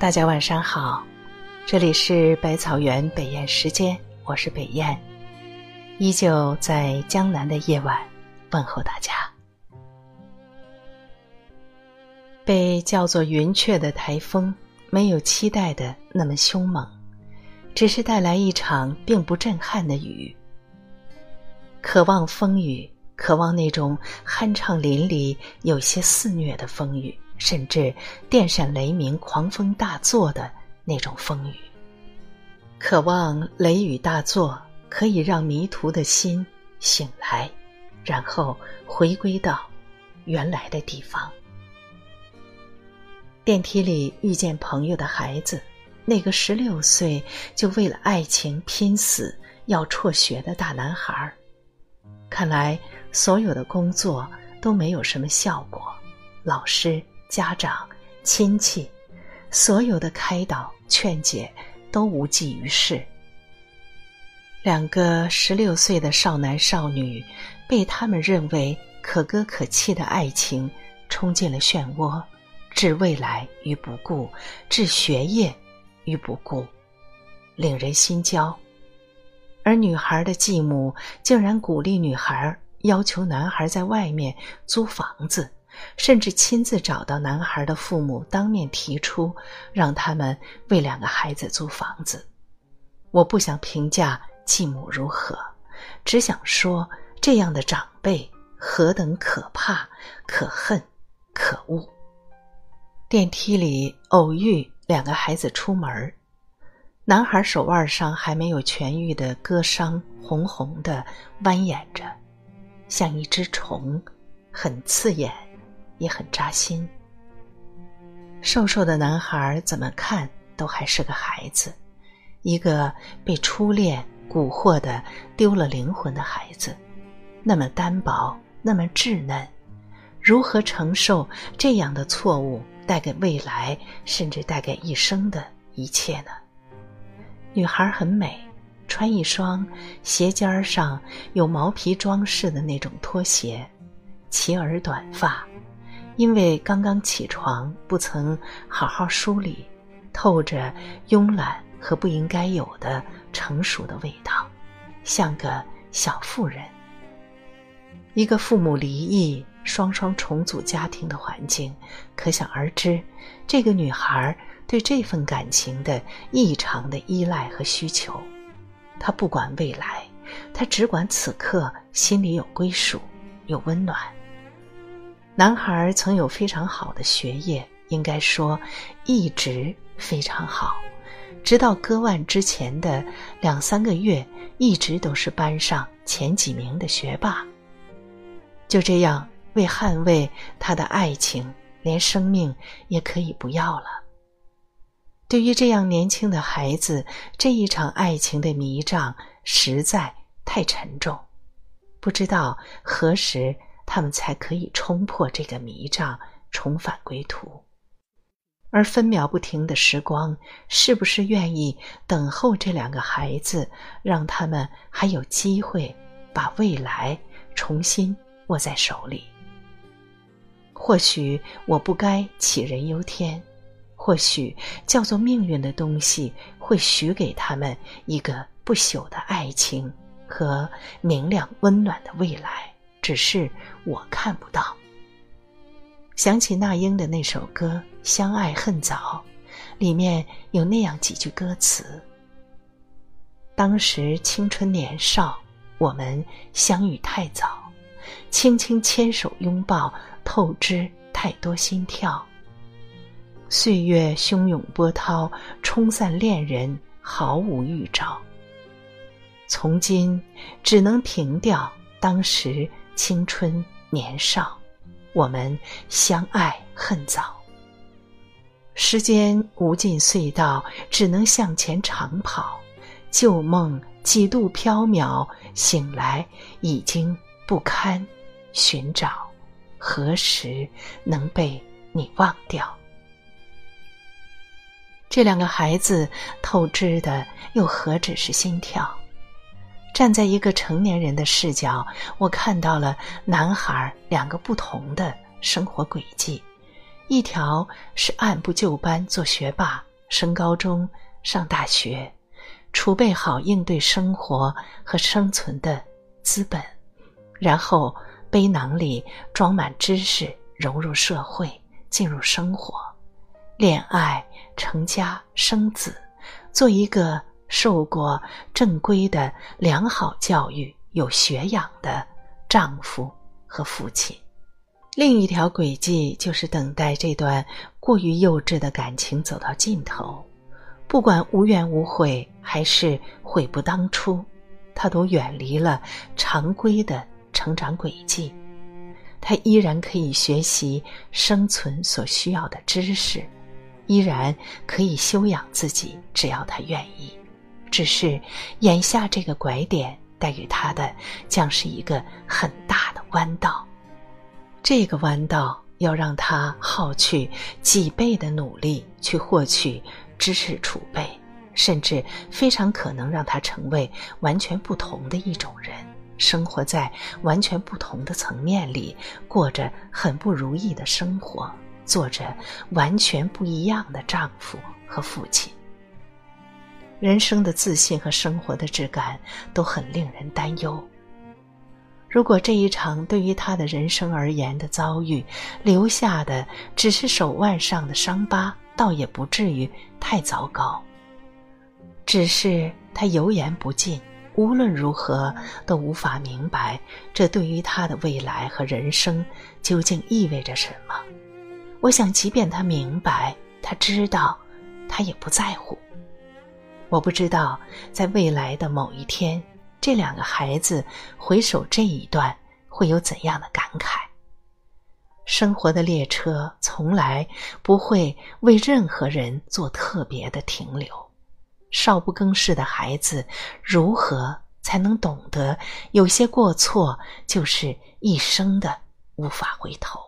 大家晚上好，这里是百草园北燕时间，我是北燕，依旧在江南的夜晚问候大家。被叫做云雀的台风，没有期待的那么凶猛，只是带来一场并不震撼的雨。渴望风雨，渴望那种酣畅淋漓、有些肆虐的风雨。甚至电闪雷鸣、狂风大作的那种风雨，渴望雷雨大作可以让迷途的心醒来，然后回归到原来的地方。电梯里遇见朋友的孩子，那个十六岁就为了爱情拼死要辍学的大男孩，看来所有的工作都没有什么效果，老师。家长、亲戚，所有的开导、劝解都无济于事。两个十六岁的少男少女，被他们认为可歌可泣的爱情冲进了漩涡，置未来于不顾，置学业于不顾，令人心焦。而女孩的继母竟然鼓励女孩，要求男孩在外面租房子。甚至亲自找到男孩的父母，当面提出让他们为两个孩子租房子。我不想评价继母如何，只想说这样的长辈何等可怕、可恨、可恶。电梯里偶遇两个孩子出门，男孩手腕上还没有痊愈的割伤红红的蜿蜒着，像一只虫，很刺眼。也很扎心。瘦瘦的男孩怎么看都还是个孩子，一个被初恋蛊惑的丢了灵魂的孩子，那么单薄，那么稚嫩，如何承受这样的错误带给未来，甚至带给一生的一切呢？女孩很美，穿一双鞋尖上有毛皮装饰的那种拖鞋，齐耳短发。因为刚刚起床，不曾好好梳理，透着慵懒和不应该有的成熟的味道，像个小妇人。一个父母离异、双双重组家庭的环境，可想而知，这个女孩对这份感情的异常的依赖和需求。她不管未来，她只管此刻心里有归属，有温暖。男孩曾有非常好的学业，应该说一直非常好，直到割腕之前的两三个月，一直都是班上前几名的学霸。就这样，为捍卫他的爱情，连生命也可以不要了。对于这样年轻的孩子，这一场爱情的迷障实在太沉重，不知道何时。他们才可以冲破这个迷障，重返归途。而分秒不停的时光，是不是愿意等候这两个孩子，让他们还有机会把未来重新握在手里？或许我不该杞人忧天，或许叫做命运的东西会许给他们一个不朽的爱情和明亮温暖的未来。只是我看不到。想起那英的那首歌《相爱恨早》，里面有那样几句歌词：“当时青春年少，我们相遇太早，轻轻牵手拥抱，透支太多心跳。岁月汹涌波涛，冲散恋人，毫无预兆。从今只能凭吊当时。”青春年少，我们相爱恨早。时间无尽隧道，只能向前长跑。旧梦几度飘渺，醒来已经不堪寻找。何时能被你忘掉？这两个孩子透支的，又何止是心跳？站在一个成年人的视角，我看到了男孩两个不同的生活轨迹：一条是按部就班做学霸，升高中、上大学，储备好应对生活和生存的资本，然后背囊里装满知识，融入社会，进入生活，恋爱、成家、生子，做一个受过正规的良好教育、有学养的丈夫和父亲。另一条轨迹就是等待这段过于幼稚的感情走到尽头，不管无怨无悔还是悔不当初，他都远离了常规的成长轨迹。他依然可以学习生存所需要的知识，依然可以修养自己，只要他愿意。只是眼下这个拐点带给他的将是一个很大的弯道。这个弯道要让他耗去几倍的努力去获取知识储备，甚至非常可能让他成为完全不同的一种人，生活在完全不同的层面里，过着很不如意的生活，做着完全不一样的丈夫和父亲。人生的自信和生活的质感都很令人担忧。如果这一场对于他的人生而言的遭遇，留下的只是手腕上的伤疤，倒也不至于太糟糕。只是他油盐不进，无论如何都无法明白，这对于他的未来和人生究竟意味着什么。我想，即便他明白，他知道，他也不在乎。我不知道，在未来的某一天。这两个孩子回首这一段，会有怎样的感慨？生活的列车从来不会为任何人做特别的停留。少不更事的孩子，如何才能懂得有些过错就是一生的无法回头？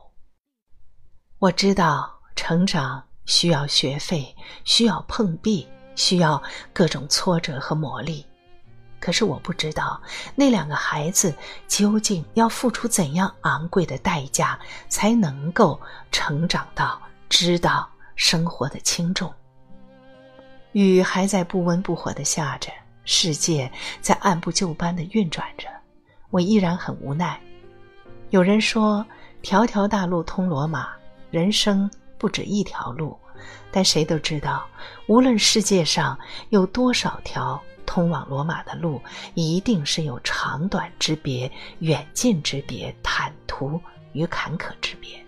我知道，成长需要学费，需要碰壁，需要各种挫折和磨砺。可是我不知道那两个孩子究竟要付出怎样昂贵的代价，才能够成长到知道生活的轻重。雨还在不温不火的下着，世界在按部就班的运转着，我依然很无奈。有人说，条条大路通罗马，人生不止一条路，但谁都知道，无论世界上有多少条。通往罗马的路一定是有长短之别、远近之别、坦途与坎坷之别。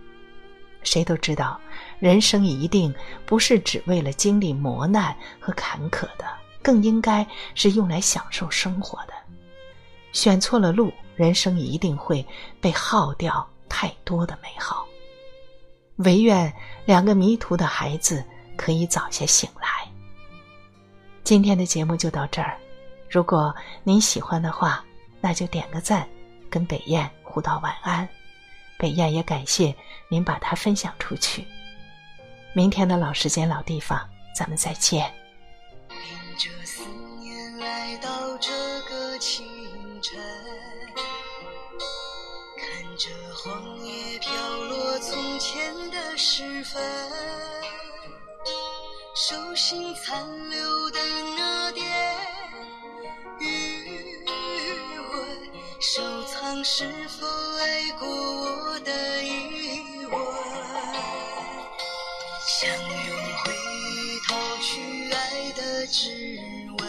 谁都知道，人生一定不是只为了经历磨难和坎坷的，更应该是用来享受生活的。选错了路，人生一定会被耗掉太多的美好。唯愿两个迷途的孩子可以早些醒来。今天的节目就到这儿，如果您喜欢的话，那就点个赞，跟北燕互道晚安。北燕也感谢您把它分享出去。明天的老时间老地方，咱们再见。迎着思念来到这个清晨，看着黄时分。手心残留的那点余温，收藏是否爱过我的余温？想用回忆讨取爱的指纹，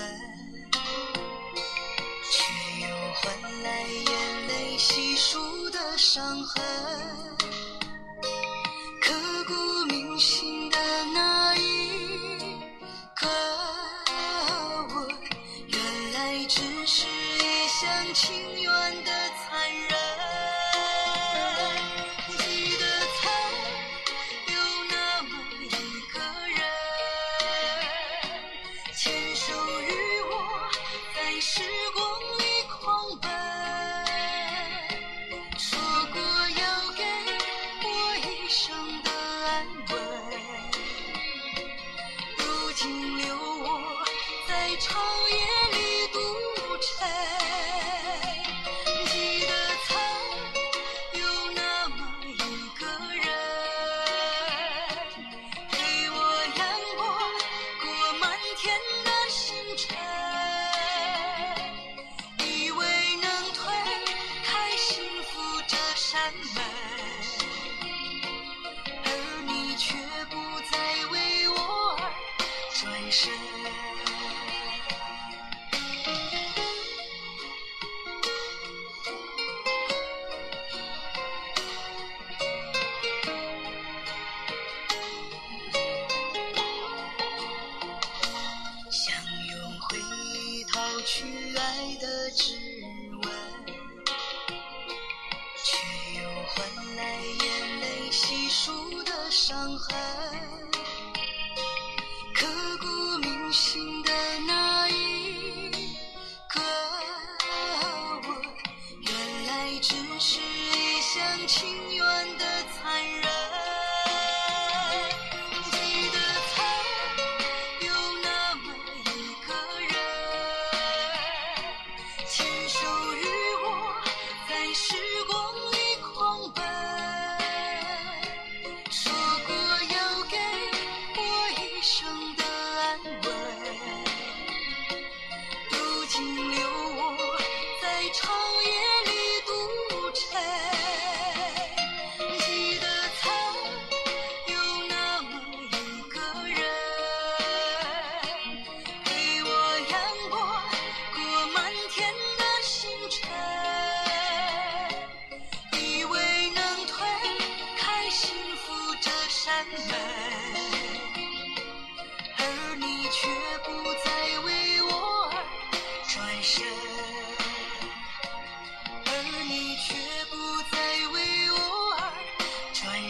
却又换来眼泪细数的伤痕。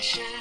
Sunshine.